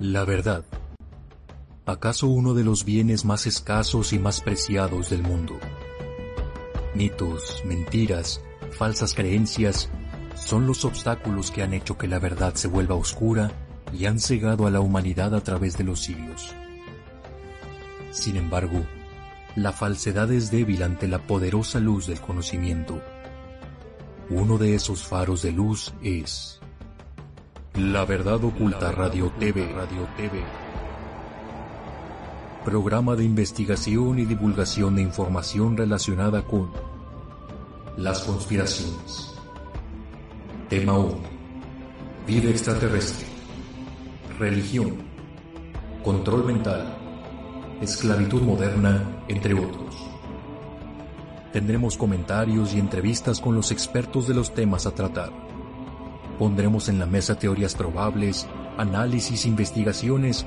La verdad. ¿Acaso uno de los bienes más escasos y más preciados del mundo? Mitos, mentiras, falsas creencias son los obstáculos que han hecho que la verdad se vuelva oscura y han cegado a la humanidad a través de los siglos. Sin embargo, la falsedad es débil ante la poderosa luz del conocimiento. Uno de esos faros de luz es La Verdad Oculta Radio TV. TV. Programa de investigación y divulgación de información relacionada con las conspiraciones. Tema 1. Vida extraterrestre. Religión. Control mental. Esclavitud moderna, entre otros. Tendremos comentarios y entrevistas con los expertos de los temas a tratar. Pondremos en la mesa teorías probables, análisis, investigaciones,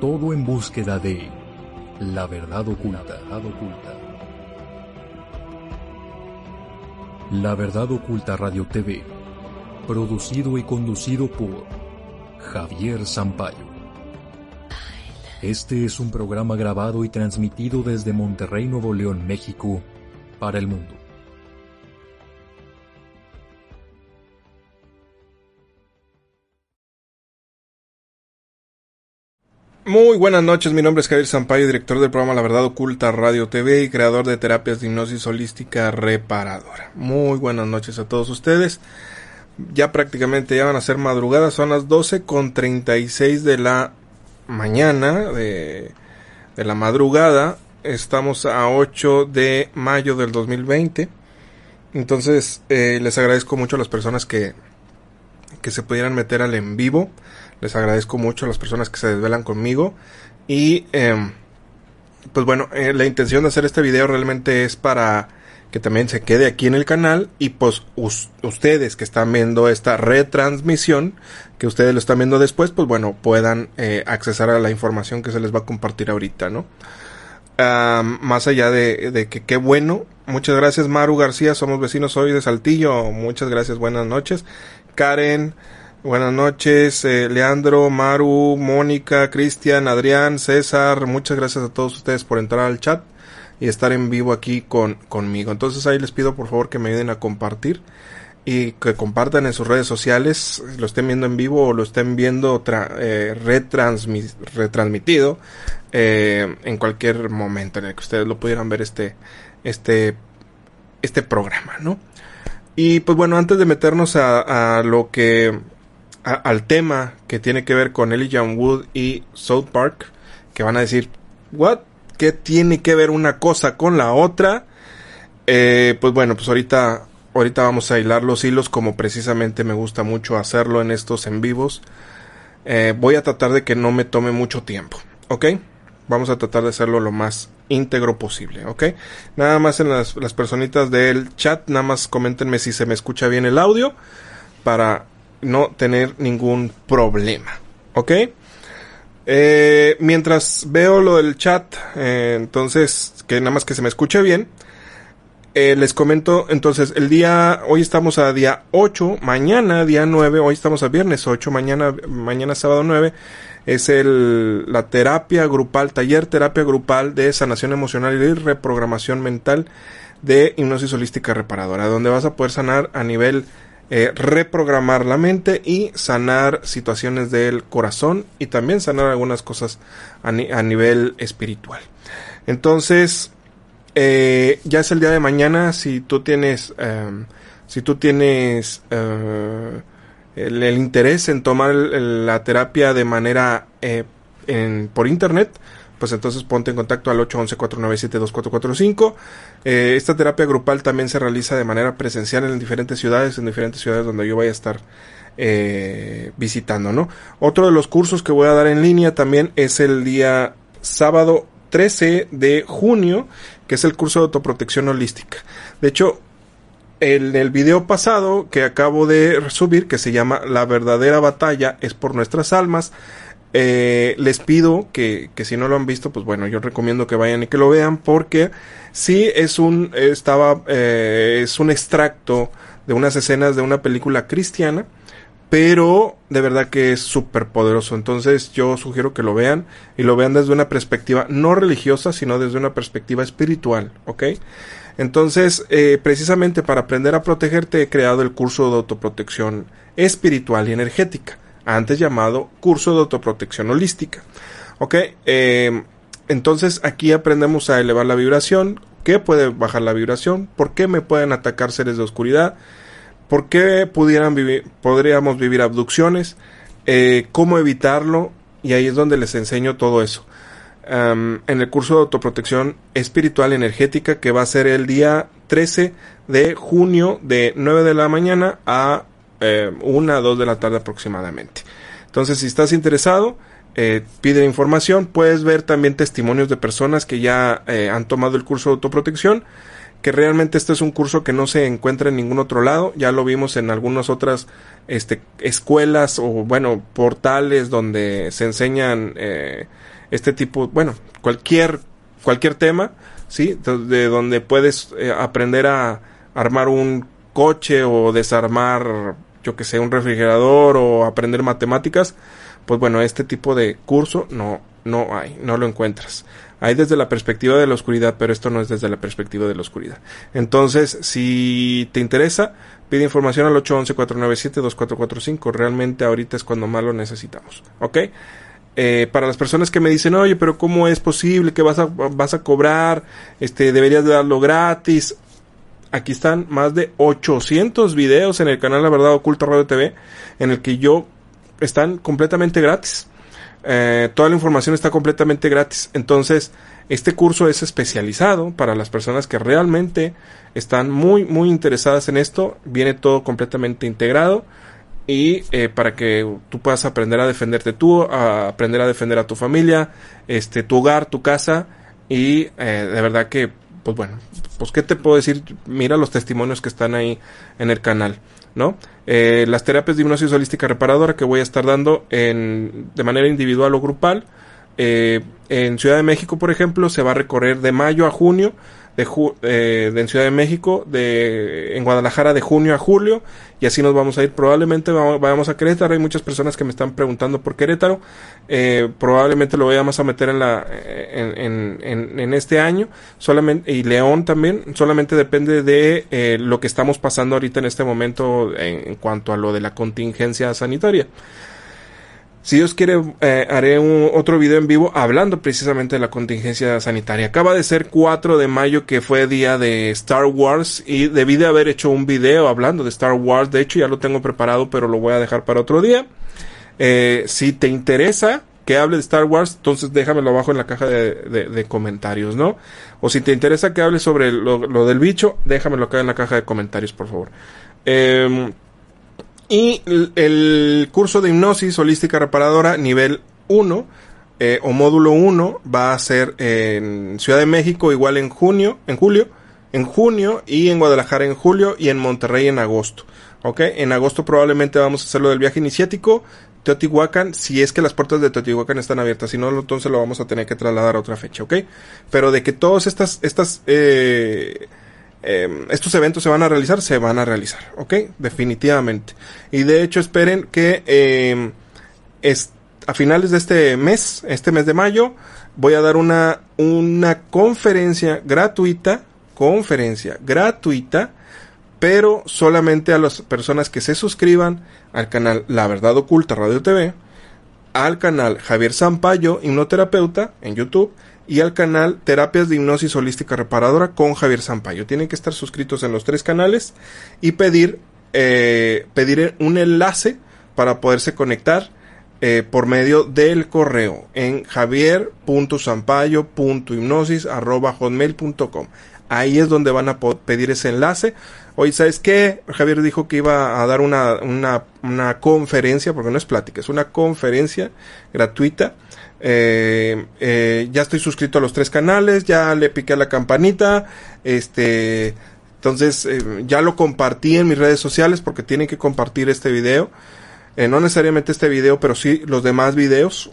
todo en búsqueda de la verdad oculta. La verdad oculta Radio TV, producido y conducido por Javier Sampaio. Este es un programa grabado y transmitido desde Monterrey, Nuevo León, México, para el mundo. Muy buenas noches, mi nombre es Javier Sampaio, director del programa La Verdad Oculta Radio TV y creador de terapias de hipnosis holística reparadora. Muy buenas noches a todos ustedes. Ya prácticamente ya van a ser madrugadas, son las 12 con 36 de la mañana de, de la madrugada. Estamos a 8 de mayo del 2020. Entonces, eh, les agradezco mucho a las personas que, que se pudieran meter al en vivo. Les agradezco mucho a las personas que se desvelan conmigo. Y em, pues bueno, eh, la intención de hacer este video realmente es para que también se quede aquí en el canal y pues ustedes que están viendo esta retransmisión, que ustedes lo están viendo después, pues bueno, puedan eh, accesar a la información que se les va a compartir ahorita, ¿no? más allá de, de, que qué bueno, muchas gracias Maru García, somos vecinos hoy de Saltillo, muchas gracias, buenas noches. Karen, Buenas noches, eh, Leandro, Maru, Mónica, Cristian, Adrián, César, muchas gracias a todos ustedes por entrar al chat y estar en vivo aquí con, conmigo. Entonces ahí les pido por favor que me ayuden a compartir y que compartan en sus redes sociales, lo estén viendo en vivo o lo estén viendo eh, retransmitido eh, en cualquier momento en el que ustedes lo pudieran ver este, este, este programa, ¿no? Y pues bueno, antes de meternos a, a lo que al tema que tiene que ver con Elijah Wood y South Park, que van a decir, ¿what? ¿Qué tiene que ver una cosa con la otra? Eh, pues bueno, pues ahorita, ahorita vamos a hilar los hilos como precisamente me gusta mucho hacerlo en estos en vivos. Eh, voy a tratar de que no me tome mucho tiempo, ¿ok? Vamos a tratar de hacerlo lo más íntegro posible, ¿ok? Nada más en las, las personitas del chat, nada más coméntenme si se me escucha bien el audio para no tener ningún problema. ¿Ok? Eh, mientras veo lo del chat, eh, entonces, que nada más que se me escuche bien, eh, les comento, entonces, el día, hoy estamos a día 8, mañana día 9, hoy estamos a viernes 8, mañana, mañana sábado 9, es el, la terapia grupal, taller terapia grupal de sanación emocional y reprogramación mental de hipnosis holística reparadora, donde vas a poder sanar a nivel eh, reprogramar la mente y sanar situaciones del corazón y también sanar algunas cosas a, nivel espiritual. Entonces, eh, ya es el día de mañana. Si tú tienes, em, si tú tienes eh, el, interés en tomar la terapia de manera por internet, pues entonces ponte en contacto al 811-497-2445. Eh, esta terapia grupal también se realiza de manera presencial en diferentes ciudades, en diferentes ciudades donde yo vaya a estar eh, visitando, ¿no? Otro de los cursos que voy a dar en línea también es el día sábado 13 de junio, que es el curso de autoprotección holística. De hecho, en el video pasado que acabo de subir, que se llama La verdadera batalla es por nuestras almas, eh, les pido que, que, si no lo han visto, pues bueno, yo recomiendo que vayan y que lo vean porque sí es un estaba eh, es un extracto de unas escenas de una película cristiana, pero de verdad que es súper poderoso. Entonces yo sugiero que lo vean y lo vean desde una perspectiva no religiosa, sino desde una perspectiva espiritual, ¿ok? Entonces, eh, precisamente para aprender a protegerte he creado el curso de autoprotección espiritual y energética, antes llamado curso de autoprotección holística, ¿ok? Eh, entonces aquí aprendemos a elevar la vibración, qué puede bajar la vibración, por qué me pueden atacar seres de oscuridad, por qué pudieran vivir, podríamos vivir abducciones, eh, cómo evitarlo, y ahí es donde les enseño todo eso. en el curso de autoprotección espiritual energética que va a ser el día 13 de junio de 9 de la mañana a eh, 1 a 2 de la tarde aproximadamente. Entonces, si estás interesado, eh, pide información. Puedes ver también testimonios de personas que ya eh, han tomado el curso de autoprotección. Que realmente este es un curso que no se encuentra en ningún otro lado. Ya lo vimos en algunas otras este, escuelas o, bueno, portales donde se enseñan este tipo, bueno, cualquier, cualquier tema, ¿sí? De donde puedes aprender a armar un coche o desarmar, yo que sé, un refrigerador o aprender matemáticas pues bueno, este tipo de curso no, no hay, no lo encuentras. Hay desde la perspectiva de la oscuridad, pero esto no es desde la perspectiva de la oscuridad. Entonces, si te interesa, pide información al 811-497-2445. Realmente ahorita es cuando más lo necesitamos. ¿Ok? Eh, para las personas que me dicen, oye, pero ¿cómo es posible que vas a, vas a cobrar? Este, deberías de darlo gratis. Aquí están más de 800 videos en el canal La Verdad Oculta Radio TV, en el que yo están completamente gratis. Eh, toda la información está completamente gratis. Entonces, este curso es especializado para las personas que realmente están muy, muy interesadas en esto. Viene todo completamente integrado. Y eh, para que tú puedas aprender a defenderte tú, a aprender a defender a tu familia, este, tu hogar, tu casa. Y eh, de verdad que, pues bueno, pues qué te puedo decir, mira los testimonios que están ahí en el canal. ¿no? Eh, las terapias de hipnosis holística reparadora que voy a estar dando en, de manera individual o grupal. Eh, en Ciudad de México, por ejemplo, se va a recorrer de mayo a junio de, eh, de, en Ciudad de México, de, en Guadalajara de junio a julio, y así nos vamos a ir. Probablemente vamos, a Querétaro, hay muchas personas que me están preguntando por Querétaro, eh, probablemente lo vayamos a meter en, la, en, en, en, este año, solamente, y León también, solamente depende de eh, lo que estamos pasando ahorita en este momento en cuanto a lo de la contingencia sanitaria. Si Dios quiere, eh, haré un, otro video en vivo hablando precisamente de la contingencia sanitaria. Acaba de ser 4 de mayo que fue día de Star Wars y debí de haber hecho un video hablando de Star Wars. De hecho ya lo tengo preparado pero lo voy a dejar para otro día. Eh, si te interesa que hable de Star Wars, entonces déjamelo abajo en la caja de, comentarios, ¿no? O si te interesa que hable sobre lo, lo, del bicho, déjamelo acá en la caja de comentarios, por favor. Eh, y el curso de hipnosis holística reparadora nivel 1 eh, o módulo 1 va a ser en Ciudad de México igual en junio, en julio, en junio y en Guadalajara en julio y en Monterrey en agosto. ¿Ok? En agosto probablemente vamos a hacerlo del viaje iniciático. Teotihuacán, si es que las puertas de Teotihuacán están abiertas, si no, entonces lo vamos a tener que trasladar a otra fecha, ¿ok? Pero de que todas estas, estas, eh, Em, estos eventos se van a realizar, se van a realizar, ¿ok? Definitivamente. Y de hecho esperen que em, a finales de este mes, este mes de mayo, voy a dar una, una conferencia gratuita, conferencia gratuita, pero solamente a las personas que se suscriban al canal La Verdad Oculta Radio TV, al canal Javier Sampaio, hipnoterapeuta, en YouTube, y al canal Terapias de Hipnosis Holística Reparadora con Javier Sampaio. Tienen que estar suscritos en los tres canales y pedir, eh, pedir un enlace para poderse conectar eh, por medio del correo en javier.sampaio.hipnosis.com. Ahí es donde van a pedir ese enlace. Hoy, ¿sabes qué? Javier dijo que iba a dar una, una, una conferencia, porque no es plática, es una conferencia gratuita eh, eh, ya estoy suscrito a los tres canales, ya le piqué a la campanita, este, entonces eh, ya lo compartí en mis redes sociales porque tienen que compartir este video. Eh, no necesariamente este video, pero sí los demás videos.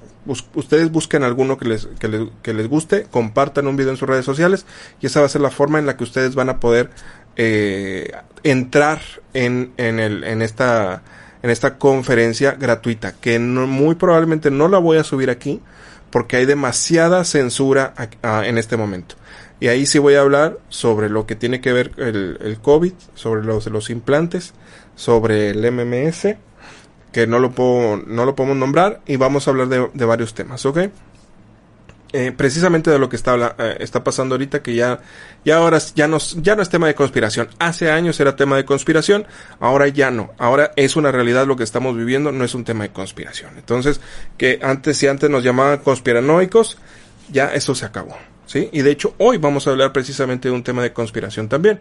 ustedes busquen alguno que les, que les, que les guste, compartan un video en sus redes sociales y esa va a ser la forma en la que ustedes van a poder entrar en, en, el, en esta en esta conferencia gratuita, que muy probablemente no la voy a subir aquí porque hay demasiada censura en este momento. Y ahí sí voy a hablar sobre lo que tiene que ver el, el COVID, sobre los, los implantes, sobre el MMS, que no lo, puedo, no lo podemos nombrar, y vamos a hablar de, de varios temas, ¿ok? Eh, precisamente de lo que está, eh, está pasando ahorita, que ya, ya ahora ya no, ya no es tema de conspiración. Hace años era tema de conspiración, ahora ya no. Ahora es una realidad lo que estamos viviendo, no es un tema de conspiración. Entonces, que antes, si antes nos llamaban conspiranoicos, ya eso se acabó. ¿sí? Y de hecho, hoy vamos a hablar precisamente de un tema de conspiración también,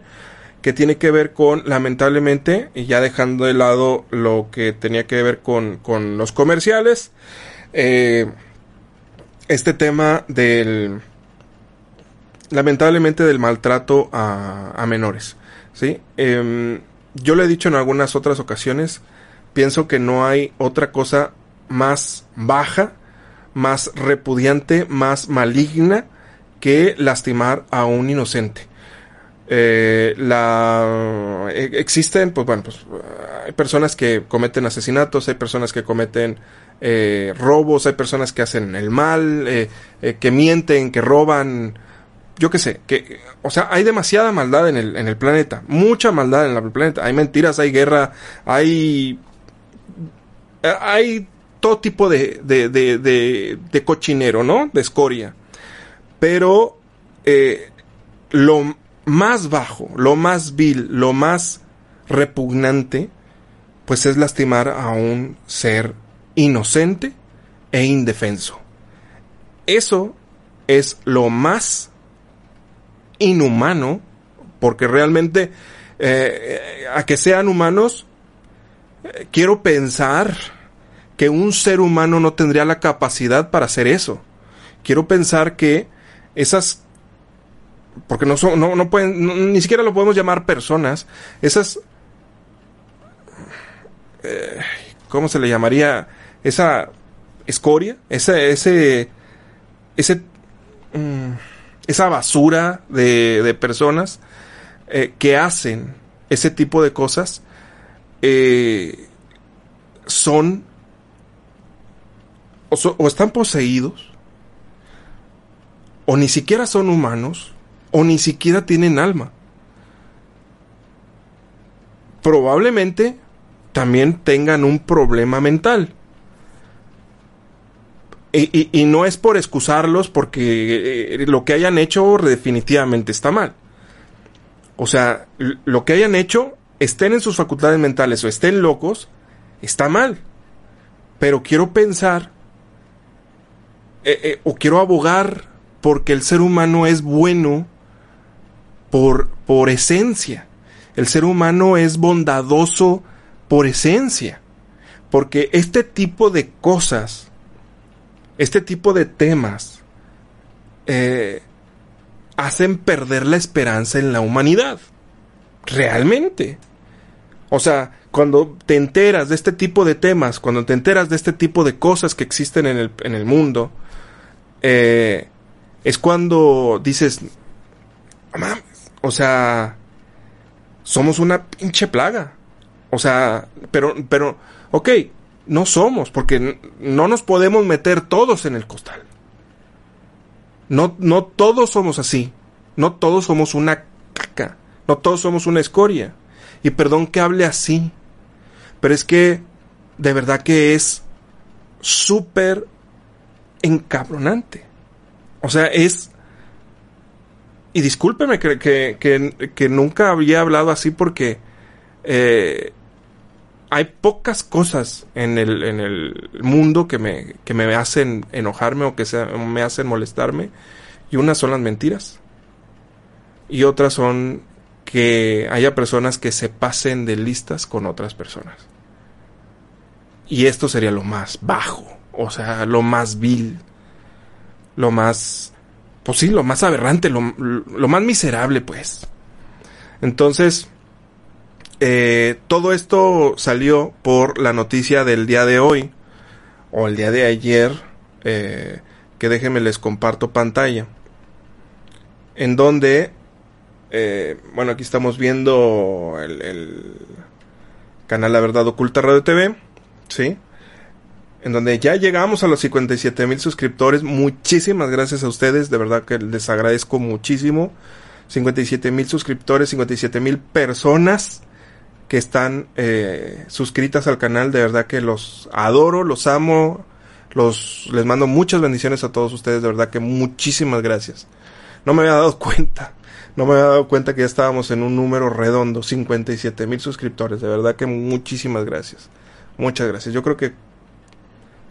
que tiene que ver con, lamentablemente, y ya dejando de lado lo que tenía que ver con, con los comerciales, eh, este tema del lamentablemente del maltrato a, menores sí em, yo le he dicho en algunas otras ocasiones pienso que no hay otra cosa más baja más repudiante más maligna que lastimar a un inocente eh, la e, existen pues bueno pues hay personas que cometen asesinatos hay personas que cometen eh, robos, hay personas que hacen el mal, eh, que mienten, que roban, yo qué sé, que, o sea, hay demasiada maldad en el, en el planeta, mucha maldad en el planeta, hay mentiras, hay guerra, hay, hay todo tipo de, de, de, de, cochinero, ¿no? De escoria. Pero lo más bajo, lo más vil, lo más repugnante, pues es lastimar a un ser inocente e indefenso. Eso es lo más inhumano, porque realmente eh, a que sean humanos, eh, quiero pensar que un ser humano no tendría la capacidad para hacer eso. Quiero pensar que esas porque no son, no, no pueden, ni siquiera lo podemos llamar personas, esas, eh, ¿cómo se le llamaría? esa escoria, ese, ese, ese, mm, esa basura de, de personas eh, que hacen ese tipo de cosas eh, son o, o están poseídos o ni siquiera son humanos o ni siquiera tienen alma. Probablemente también tengan un problema mental. Y, no es por excusarlos porque eh, lo que hayan hecho definitivamente está mal. O sea, lo que hayan hecho, estén en sus facultades mentales o estén locos, está mal. Pero quiero pensar eh, eh, o quiero abogar porque el ser humano es bueno por, por esencia. El ser humano es bondadoso por esencia. Porque este tipo de cosas este tipo de temas eh, hacen perder la esperanza en la humanidad. Realmente. O sea, cuando te enteras de este tipo de temas, cuando te enteras de este tipo de cosas que existen en el, en el mundo, eh, es cuando dices, o sea, somos una pinche plaga. O sea, pero, pero, ok, no somos, porque no nos podemos meter todos en el costal. No, no todos somos así. No todos somos una caca. No todos somos una escoria. Y perdón que hable así. Pero es que de verdad que es súper encabronante. O sea, es... Y discúlpeme que, que, que, nunca había hablado así porque eh, hay pocas cosas en el, en el mundo que me, que me hacen enojarme o que me hacen molestarme. Y unas son las mentiras. Y otras son que haya personas que se pasen de listas con otras personas. Y esto sería lo más bajo, o sea, lo más vil, lo más, pues sí, lo más aberrante, lo, lo más miserable, pues. Entonces, eh, todo esto salió por la noticia del día de hoy o el día de ayer, eh, que déjenme les comparto pantalla, en donde, eh, bueno, aquí estamos viendo el, canal La Verdad Oculta Radio TV, ¿sí? En donde ya llegamos a los 57 mil suscriptores. Muchísimas gracias a ustedes, de verdad que les agradezco muchísimo. 57 mil suscriptores, 57 mil personas que están eh, suscritas al canal. De verdad que los adoro, los amo, los les mando muchas bendiciones a todos ustedes. De verdad que muchísimas gracias. No me había dado cuenta no me había dado cuenta que ya estábamos en un número redondo, 57 mil suscriptores. De verdad que muchísimas gracias. Muchas gracias. Yo creo que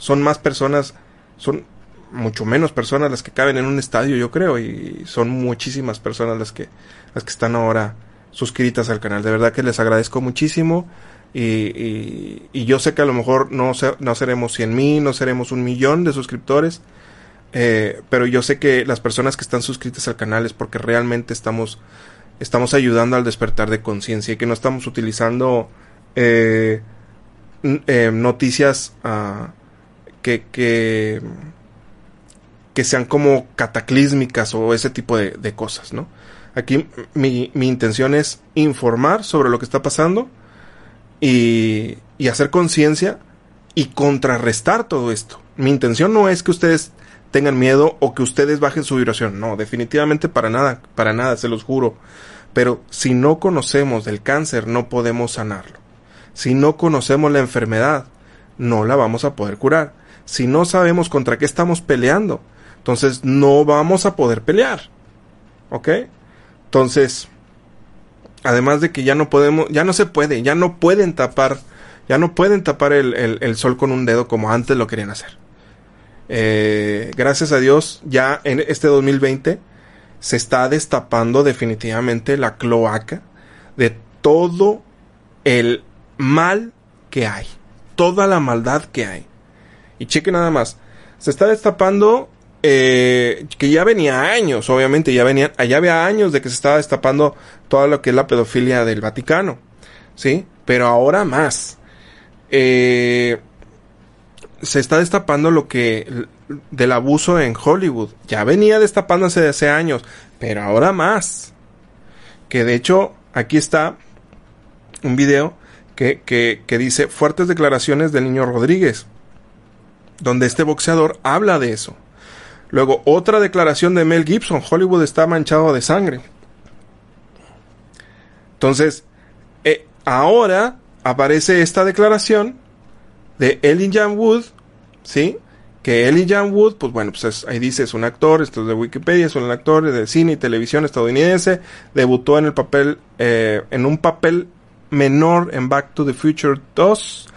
son más personas, son mucho menos personas las que caben en un estadio, yo creo, y son muchísimas personas las que, las que están ahora suscritas al canal. De verdad que les agradezco muchísimo. Y, y, yo sé que a lo mejor no, no seremos 100 mil, no seremos un millón de suscriptores, eh, pero yo sé que las personas que están suscritas al canal es porque realmente estamos, estamos ayudando al despertar de conciencia y que no estamos utilizando eh, eh, noticias uh, que, que, que, sean como cataclísmicas o ese tipo de, cosas, ¿no? Aquí mi, mi, intención es informar sobre lo que está pasando y, y hacer conciencia y contrarrestar todo esto. Mi intención no es que ustedes tengan miedo o que ustedes bajen su vibración. No, definitivamente para nada, para nada, se los juro. Pero si no conocemos del cáncer, no podemos sanarlo. Si no conocemos la enfermedad, no la vamos a poder curar. Si no sabemos contra qué estamos peleando, entonces no vamos a poder pelear. ¿Ok? Entonces, además de que ya no podemos, ya no se puede, ya no pueden tapar, ya no pueden tapar el, el sol con un dedo como antes lo querían hacer. Eh, gracias a Dios, ya en este 2020 se está destapando definitivamente la cloaca de todo el mal que hay, toda la maldad que hay. Y cheque nada más, se está destapando eh, que ya venía años, obviamente, ya venían, allá había años de que se estaba destapando todo lo que es la pedofilia del Vaticano, ¿sí? Pero ahora más. Eh, se está destapando lo que del abuso en Hollywood. Ya venía destapándose de hace años, pero ahora más. Que de hecho, aquí está un video que, que, que dice fuertes declaraciones del niño Rodríguez, donde este boxeador habla de eso. Luego, otra declaración de Mel Gibson, Hollywood está manchado de sangre. Entonces, eh, ahora aparece esta declaración de Elijah Wood, ¿sí? Que Elijah Wood, pues bueno, pues ahí dice, es un actor, esto es de Wikipedia, es un actor de cine y televisión estadounidense, debutó en el papel, eh, en un papel menor en Back to the Future 2,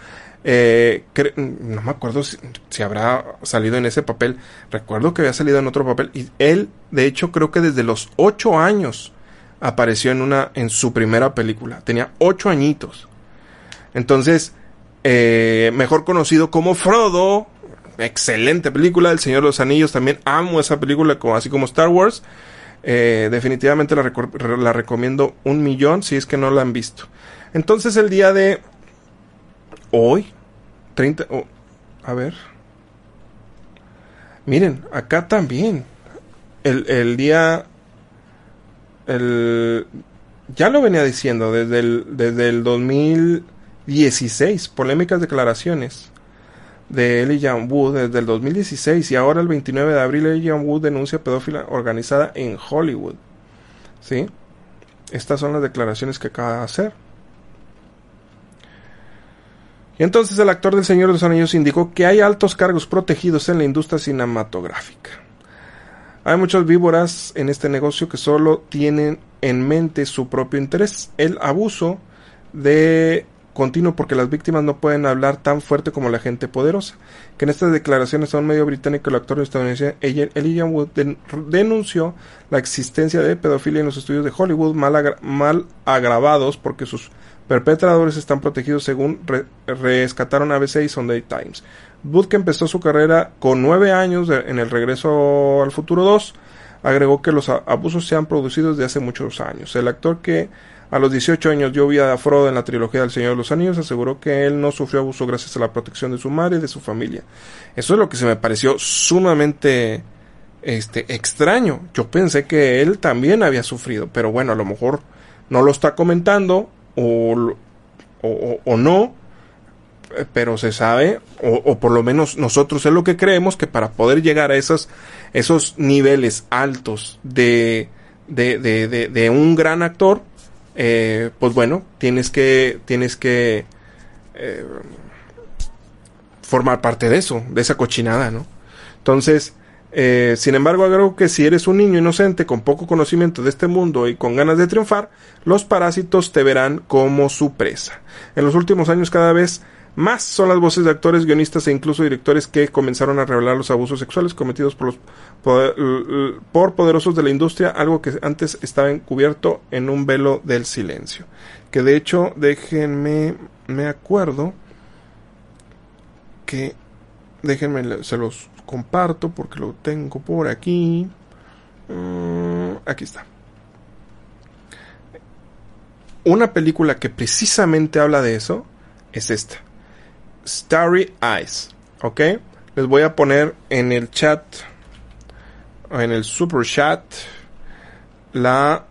eh, no me acuerdo si, habrá salido en ese papel. Recuerdo que había salido en otro papel. Y él, de hecho, creo que desde los 8 años apareció en una, en su primera película. Tenía 8 añitos. Entonces, eh, mejor conocido como Frodo. Excelente película, El Señor de los Anillos. También amo esa película, así como Star Wars. Eh, definitivamente la, recomiendo un millón si es que no la han visto. Entonces el día de hoy, 30... a ver. Miren, acá también. El, el día... El, ya lo venía diciendo desde el, desde el 2000 16 polémicas declaraciones de Elijah Wood desde el 2016 y ahora el 29 de abril Elijah Wood denuncia pedófila organizada en Hollywood. ¿Sí? Estas son las declaraciones que acaba de hacer. Entonces el actor del Señor de los Anillos indicó que hay altos cargos protegidos en la industria cinematográfica. Hay muchas víboras en este negocio que solo tienen en mente su propio interés, el abuso de continuo porque las víctimas no pueden hablar tan fuerte como la gente poderosa. Que en estas declaraciones a un medio británico el actor estadounidense Elijah Wood denunció la existencia de pedofilia en los estudios de Hollywood mal, mal agravados porque sus perpetradores están protegidos según rescataron ABC y Sunday Times. Que empezó su carrera con nueve años en el regreso al futuro 2 agregó que los abusos se han producido desde hace muchos años. El actor que a los 18 años dio vida a Frodo en la trilogía del Señor de los Anillos. Aseguró que él no sufrió abuso gracias a la protección de su madre y de su familia. Eso es lo que se me pareció sumamente este, extraño. Yo pensé que él también había sufrido, pero bueno, a lo mejor no lo está comentando o, o, no, eh, pero se sabe, o, por lo menos nosotros es lo que creemos, que para poder llegar a esos, esos niveles altos de, de, de, de, un gran actor, eh, pues bueno, tienes que, tienes que eh, formar parte de eso, de esa cochinada, ¿no? Entonces, eh, sin embargo, creo que si eres un niño inocente con poco conocimiento de este mundo y con ganas de triunfar, los parásitos te verán como su presa. En los últimos años cada vez más son las voces de actores, guionistas e incluso directores que comenzaron a revelar los abusos sexuales cometidos por los por poderosos de la industria, algo que antes estaba encubierto en un velo del silencio. Que de hecho, déjenme, me acuerdo que déjenme, se los comparto porque lo tengo por aquí. Mm, aquí está. Una película que precisamente habla de eso es esta. Starry Eyes. ¿Ok? Les voy a poner en el chat, en el super chat, la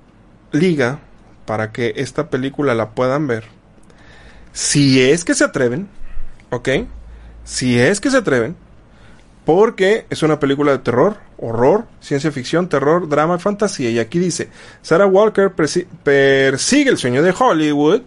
liga para que esta película la puedan ver. Si es que se atreven, ¿ok? Si es que se atreven, porque es una película de terror, horror, ciencia ficción, terror, drama, fantasía. Y aquí dice, Sarah Walker persigue el sueño de Hollywood,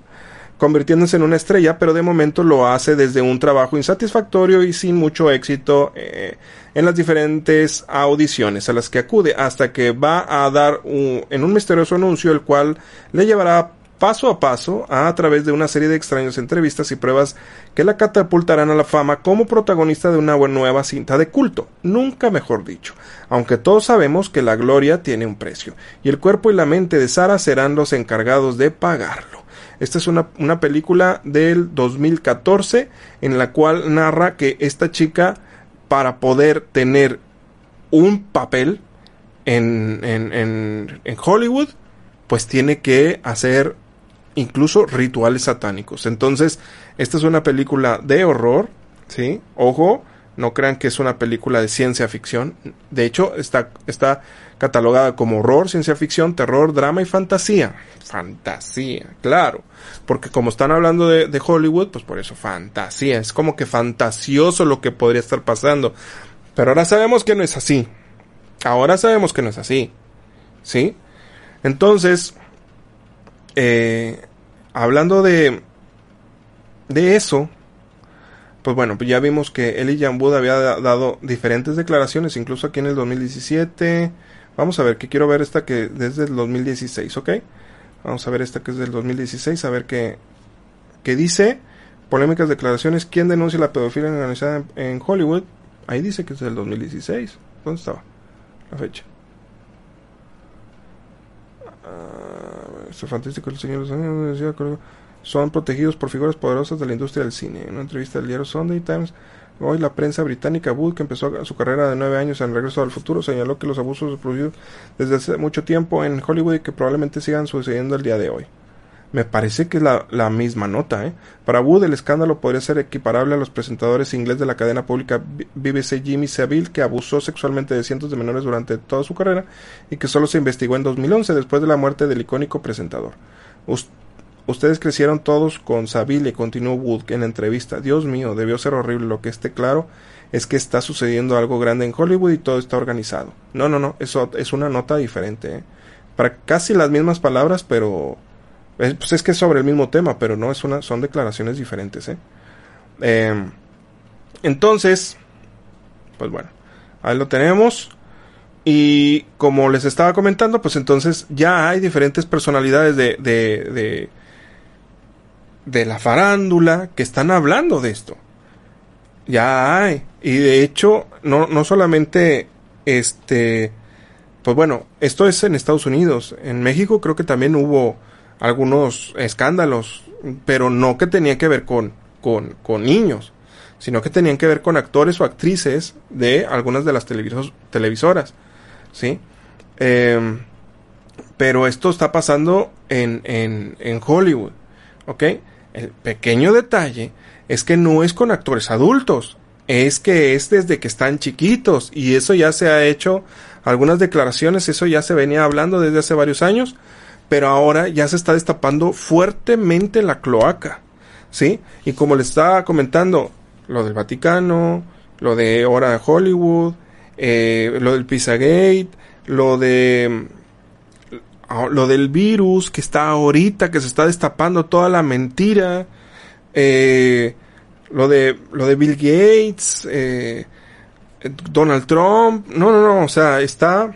convirtiéndose en una estrella, pero de momento lo hace desde un trabajo insatisfactorio y sin mucho éxito eh, en las diferentes audiciones a las que acude, hasta que va a dar en un misterioso anuncio el cual le llevará paso a paso a, través de una serie de extrañas entrevistas y pruebas que la catapultarán a la fama como protagonista de una nueva cinta de culto, nunca mejor dicho, aunque todos sabemos que la gloria tiene un precio, y el cuerpo y la mente de Sara serán los encargados de pagarlo. Esta es una, una película del 2014 en la cual narra que esta chica para poder tener un papel en, en, en, en Hollywood pues tiene que hacer incluso rituales satánicos. Entonces, esta es una película de horror, ¿sí? Ojo, no crean que es una película de ciencia ficción. De hecho, está, está catalogada como horror, ciencia ficción, terror, drama y fantasía. Fantasía, claro. Porque como están hablando de, de Hollywood, pues por eso fantasía. Es como que fantasioso lo que podría estar pasando. Pero ahora sabemos que no es así. Ahora sabemos que no es así. ¿Sí? Entonces, eh, hablando de, de eso, pues bueno, pues ya vimos que Eli Jambud había dado diferentes declaraciones, incluso aquí en el 2017. Vamos a ver, que quiero ver esta que desde el 2016, ¿ok? Vamos a ver esta que es del 2016, a ver qué, dice. Polémicas declaraciones. ¿Quién denuncia la pedofilia organizada en, Hollywood? Ahí dice que es del 2016. ¿Dónde estaba la fecha? Fantástico el Señor son protegidos por figuras poderosas de la industria del cine. En una entrevista del diario Sunday Times, hoy la prensa británica Wood, que empezó su carrera de nueve años en Regreso al Futuro, señaló que los abusos producidos desde hace mucho tiempo en Hollywood y que probablemente sigan sucediendo el día de hoy. Me parece que es la, misma nota. ¿eh? Para Wood el escándalo podría ser equiparable a los presentadores ingleses de la cadena pública BBC Jimmy Savile, que abusó sexualmente de cientos de menores durante toda su carrera y que solo se investigó en 2011 después de la muerte del icónico presentador. ustedes crecieron todos con Savile, continuó Wood en la entrevista. Dios mío, debió ser horrible. Lo que esté claro es que está sucediendo algo grande en Hollywood y todo está organizado. No, no, no, eso es una nota diferente. ¿eh? Para casi las mismas palabras, pero pues es que es sobre el mismo tema, pero no es una, son declaraciones diferentes. ¿eh? Em, entonces, pues bueno, ahí lo tenemos. Y como les estaba comentando, pues entonces ya hay diferentes personalidades de, de, de, de la farándula que están hablando de esto. Ya hay. Y de hecho, no, no solamente este. Pues bueno, esto es en Estados Unidos. En México creo que también hubo algunos escándalos, pero no que tenían que ver con, con, con niños, sino que tenían que ver con actores o actrices de algunas de las televisoras, ¿sí? Em, pero esto está pasando en, en, en Hollywood, ¿ok? El pequeño detalle es que no es con actores adultos, es que es desde que están chiquitos y eso ya se ha hecho algunas declaraciones, eso ya se venía hablando desde hace varios años, pero ahora ya se está destapando fuertemente la cloaca. ¿sí? Y como le estaba comentando, lo del Vaticano, lo de Hora Hollywood, eh, lo del Pizzagate, lo de lo del virus que está ahorita, que se está destapando toda la mentira, eh, lo de lo de Bill Gates, eh, Donald Trump, no, no, no, o sea, está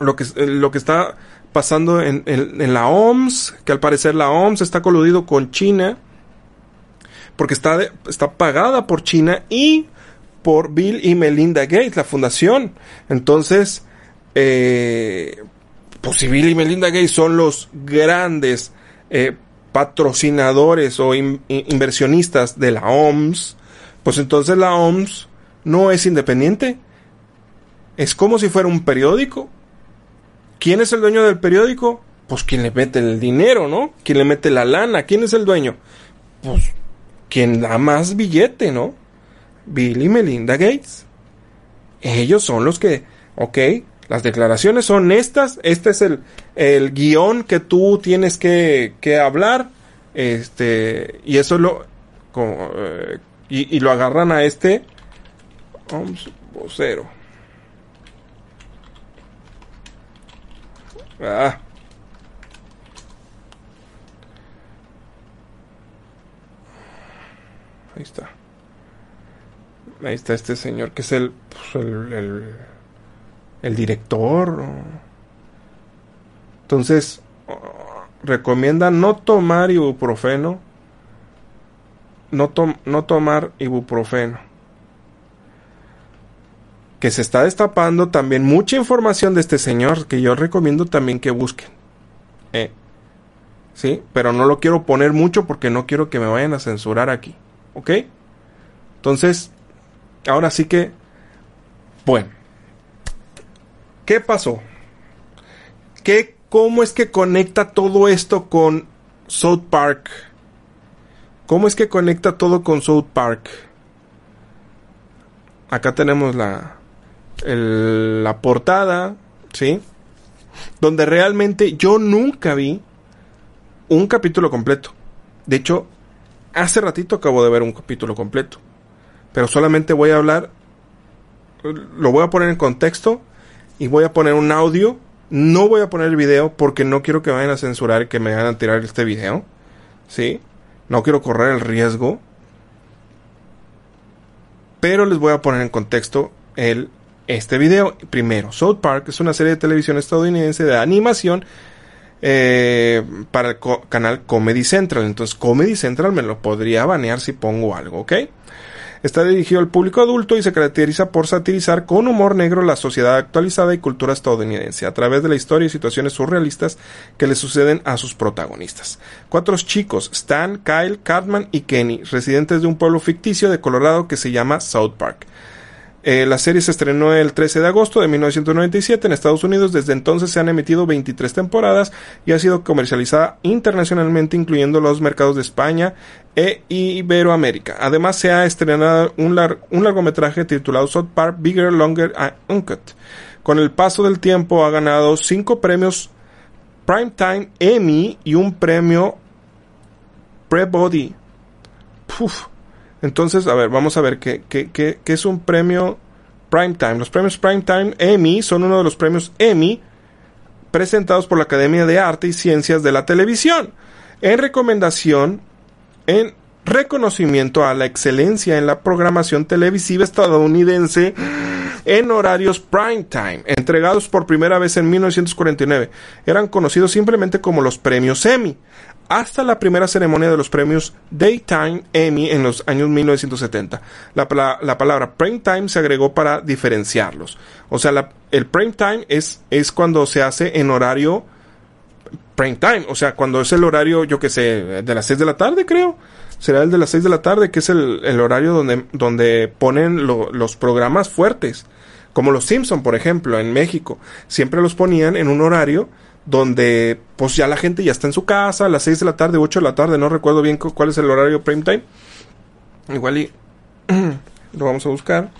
lo que lo que está pasando en, en la OMS, que al parecer la OMS está coludido con China porque está, está pagada por China y por Bill y Melinda Gates, la fundación. Entonces, eh, pues si Bill y Melinda Gates son los grandes eh, patrocinadores o inversionistas de la OMS, pues entonces la OMS no es independiente. Es como si fuera un periódico. ¿Quién es el dueño del periódico? Pues quien le mete el dinero, ¿no? Quien le mete la lana. ¿Quién es el dueño? Pues quien da más billete, ¿no? Bill y Melinda Gates. Ellos son los que, ok, las declaraciones son estas, este es el, el guion que tú tienes que, que hablar, este, y eso lo, eh, y, y, lo agarran a este, vocero. Ah, Ahí está. Ahí está este señor que es el, pues, el, el, director. Entonces, recomienda no tomar ibuprofeno. No, no tomar ibuprofeno. Que se está destapando también mucha información de este señor que yo recomiendo también que busquen. Eh. Sí, pero no lo quiero poner mucho porque no quiero que me vayan a censurar aquí. ¿Ok? Entonces, ahora sí que, bueno, ¿qué pasó? ¿Qué, ¿Cómo es que conecta todo esto con South Park? ¿Cómo es que conecta todo con South Park? Acá tenemos la, la portada, ¿sí? Donde realmente yo nunca vi un capítulo completo. De hecho, hace ratito acabo de ver un capítulo completo. Pero solamente voy a hablar, lo voy a poner en contexto y voy a poner un audio. No voy a poner el video porque no quiero que vayan a censurar que me vayan a tirar este video. ¿Sí? No quiero correr el riesgo. Pero les voy a poner en contexto el, este video. Primero, South Park es una serie de televisión estadounidense de animación eh, para el canal Comedy Central. Entonces Comedy Central me lo podría banear si pongo algo, ¿ok? Está dirigido al público adulto y se caracteriza por satirizar con humor negro la sociedad actualizada y cultura estadounidense a través de la historia y situaciones surrealistas que le suceden a sus protagonistas. Cuatro chicos, Stan, Kyle, Cartman y Kenny, residentes de un pueblo ficticio de Colorado que se llama South Park. Eh, la serie se estrenó el 13 de agosto de 1997 en Estados Unidos. Desde entonces se han emitido 23 temporadas y ha sido comercializada internacionalmente, incluyendo los mercados de España e Iberoamérica. Además, se ha estrenado un, largometraje titulado South Park Bigger, Longer and Uncut. Con el paso del tiempo ha ganado 5 premios Primetime Emmy y un premio Pre-Body. Entonces, a ver, vamos a ver qué, qué, es un premio Primetime. Los premios Primetime Emmy son uno de los premios Emmy presentados por la Academia de Arte y Ciencias de la Televisión. En recomendación, en reconocimiento a la excelencia en la programación televisiva estadounidense en horarios prime time, entregados por primera vez en 1949. Eran conocidos simplemente como los premios Emmy hasta la primera ceremonia de los premios Daytime Emmy en los años 1970. La, palabra prime time se agregó para diferenciarlos. O sea, el prime time es, es cuando se hace en horario prime time, o sea, cuando es el horario, yo que sé, de las 6 de la tarde, creo. Será el de las 6 de la tarde, que es el, horario donde, donde ponen los programas fuertes. Como los Simpson, por ejemplo, en México. Siempre los ponían en un horario donde pues ya la gente ya está en su casa a las 6 de la tarde, 8 de la tarde, no recuerdo bien cuál es el horario prime time. Igual y lo vamos a buscar.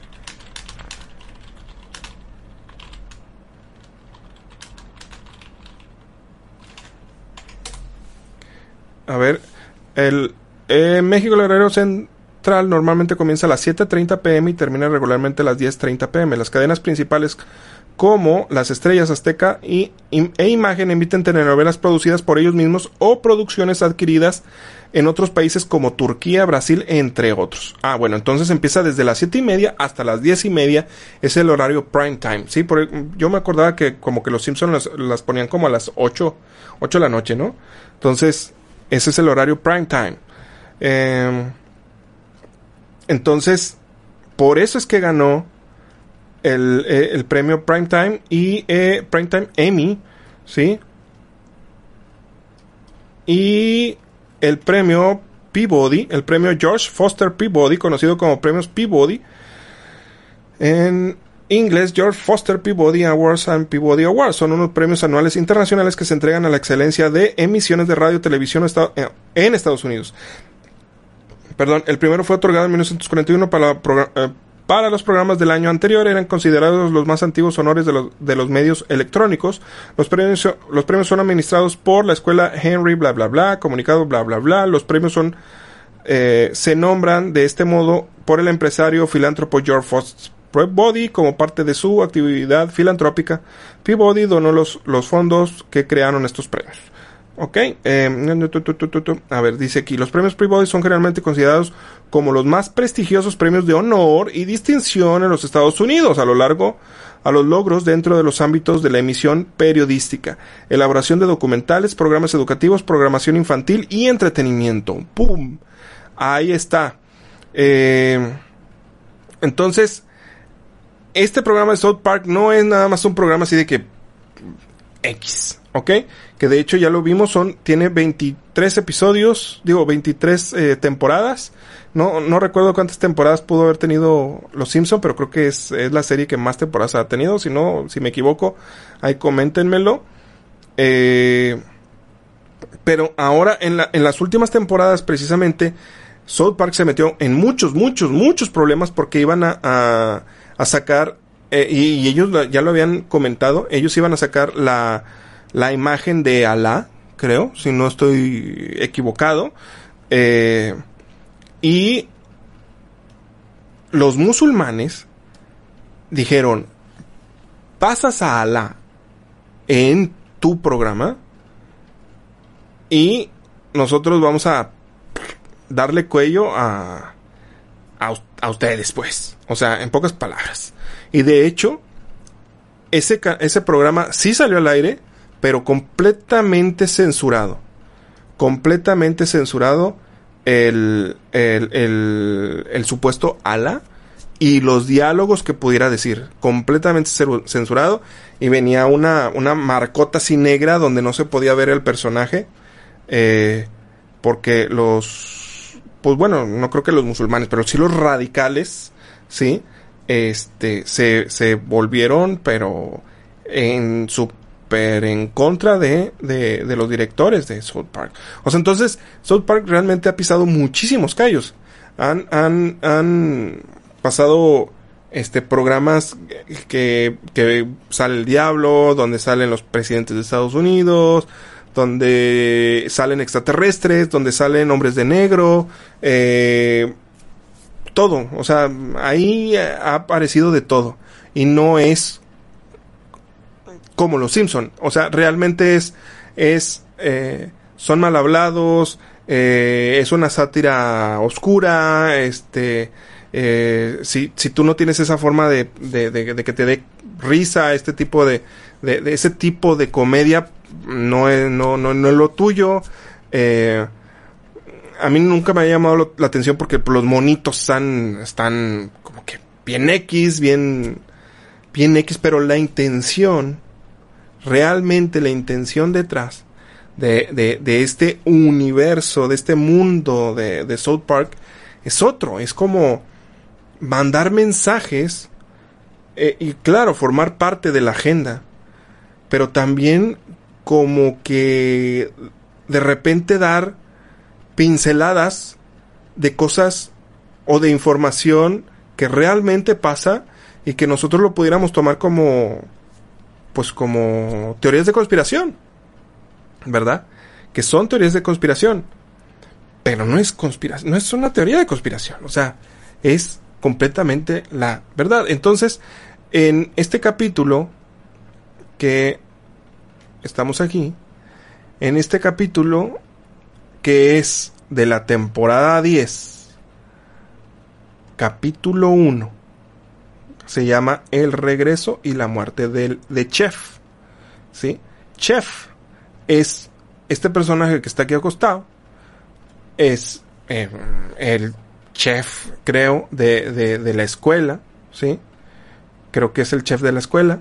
A ver, el, En México el horario central normalmente comienza a las 7.30 pm y termina regularmente a las 10.30 pm. Las cadenas principales como Las Estrellas Azteca y, e Imagen emiten telenovelas producidas por ellos mismos o producciones adquiridas en otros países como Turquía, Brasil, entre otros. Ah, bueno, entonces empieza desde las siete y media hasta las diez y media, es el horario prime time, ¿sí? yo me acordaba que como que los Simpsons las, ponían como a las 8, 8 de la noche, ¿no? Entonces, ese es el horario prime time. Em, entonces, por eso es que ganó el, eh, el premio Primetime y eh, Primetime Emmy, ¿sí? Y el premio Peabody, el premio George Foster Peabody, conocido como premios Peabody. En inglés, George Foster Peabody Awards and Peabody Awards son unos premios anuales internacionales que se entregan a la excelencia de emisiones de radio y televisión eh, en Estados Unidos. Perdón, el primero fue otorgado en 1941 para la para los programas del año anterior eran considerados los más antiguos honores de los, de los medios electrónicos. Los premios, los premios son administrados por la escuela Henry, bla, bla, bla, comunicado, bla, bla, bla. Los premios son, eh, se nombran de este modo por el empresario filántropo George Foster Peabody como parte de su actividad filantrópica. Peabody donó los, los fondos que crearon estos premios. Ok, eh, a ver, dice aquí, los premios Peabody son generalmente considerados como los más prestigiosos premios de honor y distinción en los Estados Unidos a lo largo a los logros dentro de los ámbitos de la emisión periodística, elaboración de documentales, programas educativos, programación infantil y entretenimiento. ¡Pum! Ahí está. Eh, entonces, este programa de South Park no es nada más un programa así de que X. ¿ok? Que de hecho ya lo vimos, son, tiene 23 episodios, digo, 23 eh, temporadas. No, no recuerdo cuántas temporadas pudo haber tenido Los Simpson, pero creo que es, es, la serie que más temporadas ha tenido. Si no, si me equivoco, ahí coméntenmelo. Eh, pero ahora, en, la, en las últimas temporadas, precisamente, South Park se metió en muchos, muchos, muchos problemas porque iban a, a, sacar, eh, y ellos ya lo habían comentado, ellos iban a sacar la la imagen de Alá, creo, si no estoy equivocado. Eh, y los musulmanes dijeron, pasas a Alá en tu programa y nosotros vamos a darle cuello a, a, a ustedes, pues. O sea, en pocas palabras. Y de hecho, ese, ese programa sí salió al aire, pero completamente censurado. Completamente censurado el, el, el, supuesto ala y los diálogos que pudiera decir. Completamente censurado. Y venía una, una marcota así negra donde no se podía ver el personaje. Eh, porque los. Pues bueno, no creo que los musulmanes, pero sí los radicales, ¿sí? Este, se, se volvieron, pero en su en contra de, de, los directores de South Park. O sea, entonces South Park realmente ha pisado muchísimos callos. Han, han, han pasado este programas que, que sale el diablo, donde salen los presidentes de Estados Unidos, donde salen extraterrestres, donde salen hombres de negro, eh, todo, o sea, ahí ha aparecido de todo y no es como los Simpson. O sea, realmente es, es, eh, son mal hablados, eh, es una sátira oscura, este, eh, si, si tú no tienes esa forma de, de, que te dé risa, este tipo de, de, ese tipo de comedia, no es, no, no, no es lo tuyo. A mí nunca me ha llamado la atención porque los monitos están, están como que bien X, bien, bien X, pero la intención realmente la intención detrás de, de, este universo, de este mundo de, de, South Park, es otro. Es como mandar mensajes eh, y claro, formar parte de la agenda, pero también como que de repente dar pinceladas de cosas o de información que realmente pasa y que nosotros lo pudiéramos tomar como pues como teorías de conspiración, ¿verdad? Que son teorías de conspiración. pero no es conspiración, no es una teoría de conspiración, o sea, es completamente la verdad. Entonces, en este capítulo que estamos aquí, en este capítulo que es de la temporada 10, capítulo 1, se llama El regreso y la muerte del, de Chef. ¿Sí? Chef es este personaje que está aquí acostado, es eh, el chef, creo, de, de, de la escuela, ¿sí? Creo que es el chef de la escuela.